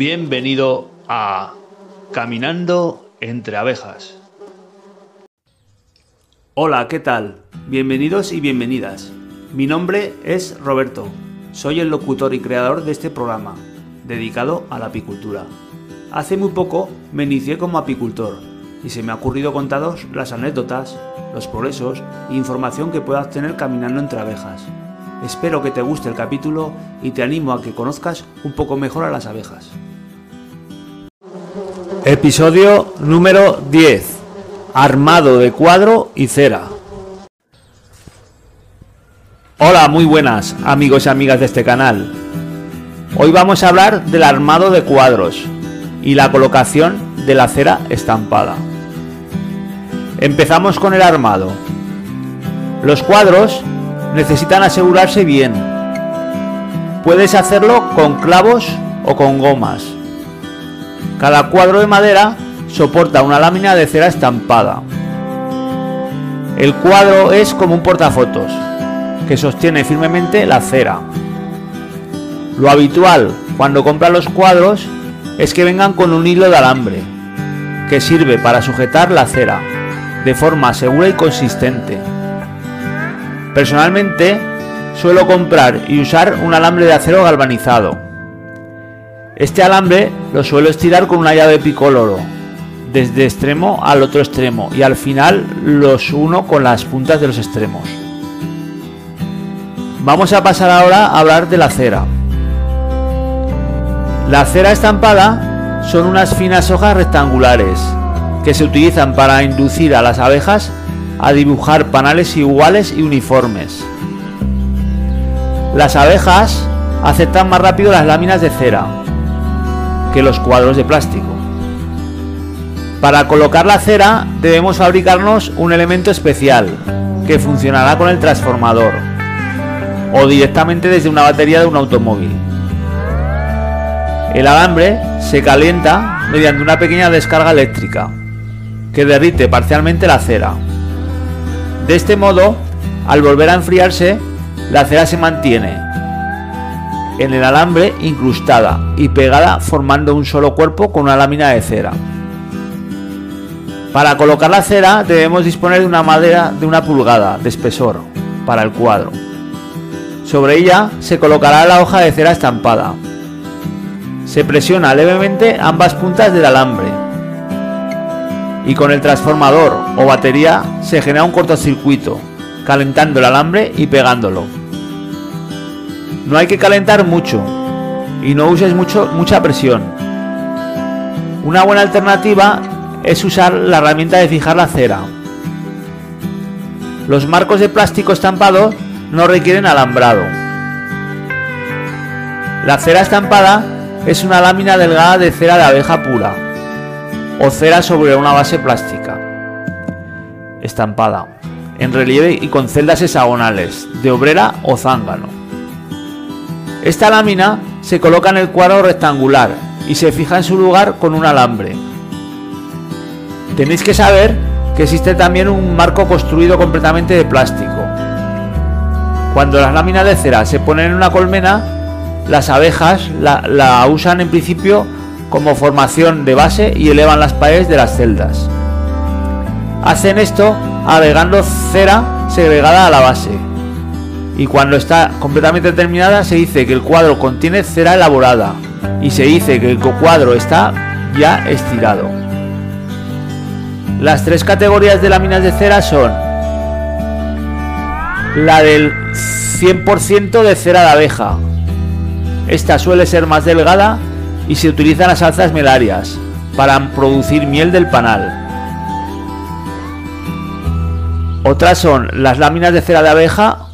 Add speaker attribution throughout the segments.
Speaker 1: Bienvenido a Caminando entre abejas. Hola, ¿qué tal? Bienvenidos y bienvenidas. Mi nombre es Roberto. Soy el locutor y creador de este programa, dedicado a la apicultura. Hace muy poco me inicié como apicultor y se me ha ocurrido contaros las anécdotas, los progresos e información que puedas tener caminando entre abejas. Espero que te guste el capítulo y te animo a que conozcas un poco mejor a las abejas. Episodio número 10. Armado de cuadro y cera. Hola, muy buenas amigos y amigas de este canal. Hoy vamos a hablar del armado de cuadros y la colocación de la cera estampada. Empezamos con el armado. Los cuadros necesitan asegurarse bien. Puedes hacerlo con clavos o con gomas. Cada cuadro de madera soporta una lámina de cera estampada. El cuadro es como un portafotos que sostiene firmemente la cera. Lo habitual cuando compras los cuadros es que vengan con un hilo de alambre que sirve para sujetar la cera de forma segura y consistente. Personalmente suelo comprar y usar un alambre de acero galvanizado. Este alambre lo suelo estirar con una llave picoloro, desde extremo al otro extremo y al final los uno con las puntas de los extremos. Vamos a pasar ahora a hablar de la cera. La cera estampada son unas finas hojas rectangulares que se utilizan para inducir a las abejas a dibujar panales iguales y uniformes. Las abejas aceptan más rápido las láminas de cera que los cuadros de plástico. Para colocar la cera debemos fabricarnos un elemento especial que funcionará con el transformador o directamente desde una batería de un automóvil. El alambre se calienta mediante una pequeña descarga eléctrica que derrite parcialmente la cera. De este modo, al volver a enfriarse, la cera se mantiene en el alambre incrustada y pegada formando un solo cuerpo con una lámina de cera. Para colocar la cera debemos disponer de una madera de una pulgada de espesor para el cuadro. Sobre ella se colocará la hoja de cera estampada. Se presiona levemente ambas puntas del alambre y con el transformador o batería se genera un cortocircuito, calentando el alambre y pegándolo. No hay que calentar mucho y no uses mucho, mucha presión. Una buena alternativa es usar la herramienta de fijar la cera. Los marcos de plástico estampado no requieren alambrado. La cera estampada es una lámina delgada de cera de abeja pura o cera sobre una base plástica estampada en relieve y con celdas hexagonales de obrera o zángano. Esta lámina se coloca en el cuadro rectangular y se fija en su lugar con un alambre. Tenéis que saber que existe también un marco construido completamente de plástico. Cuando las láminas de cera se ponen en una colmena, las abejas la, usan en principio como formación de base y elevan las paredes de las celdas. Hacen esto agregando cera segregada a la base. Y cuando está completamente terminada se dice que el cuadro contiene cera elaborada y se dice que el cuadro está ya estirado. Las tres categorías de láminas de cera son la del 100% de cera de abeja. Esta suele ser más delgada y se utilizan las alzas melarias para producir miel del panal. Otras son las láminas de cera de abeja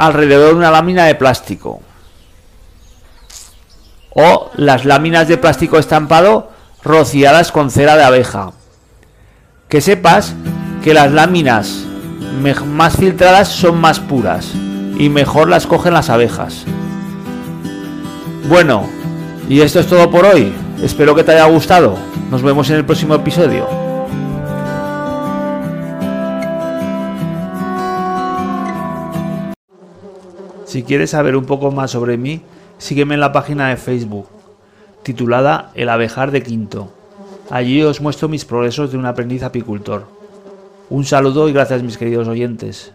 Speaker 1: alrededor de una lámina de plástico. O las láminas de plástico estampado rociadas con cera de abeja. Que sepas que las láminas más filtradas son más puras y mejor las cogen las abejas. Bueno, y esto es todo por hoy. Espero que te haya gustado. Nos vemos en el próximo episodio. Si quieres saber un poco más sobre mí, sígueme en la página de Facebook titulada El abejar de Quinto. Allí os muestro mis progresos de un aprendiz apicultor. Un saludo y gracias mis queridos oyentes.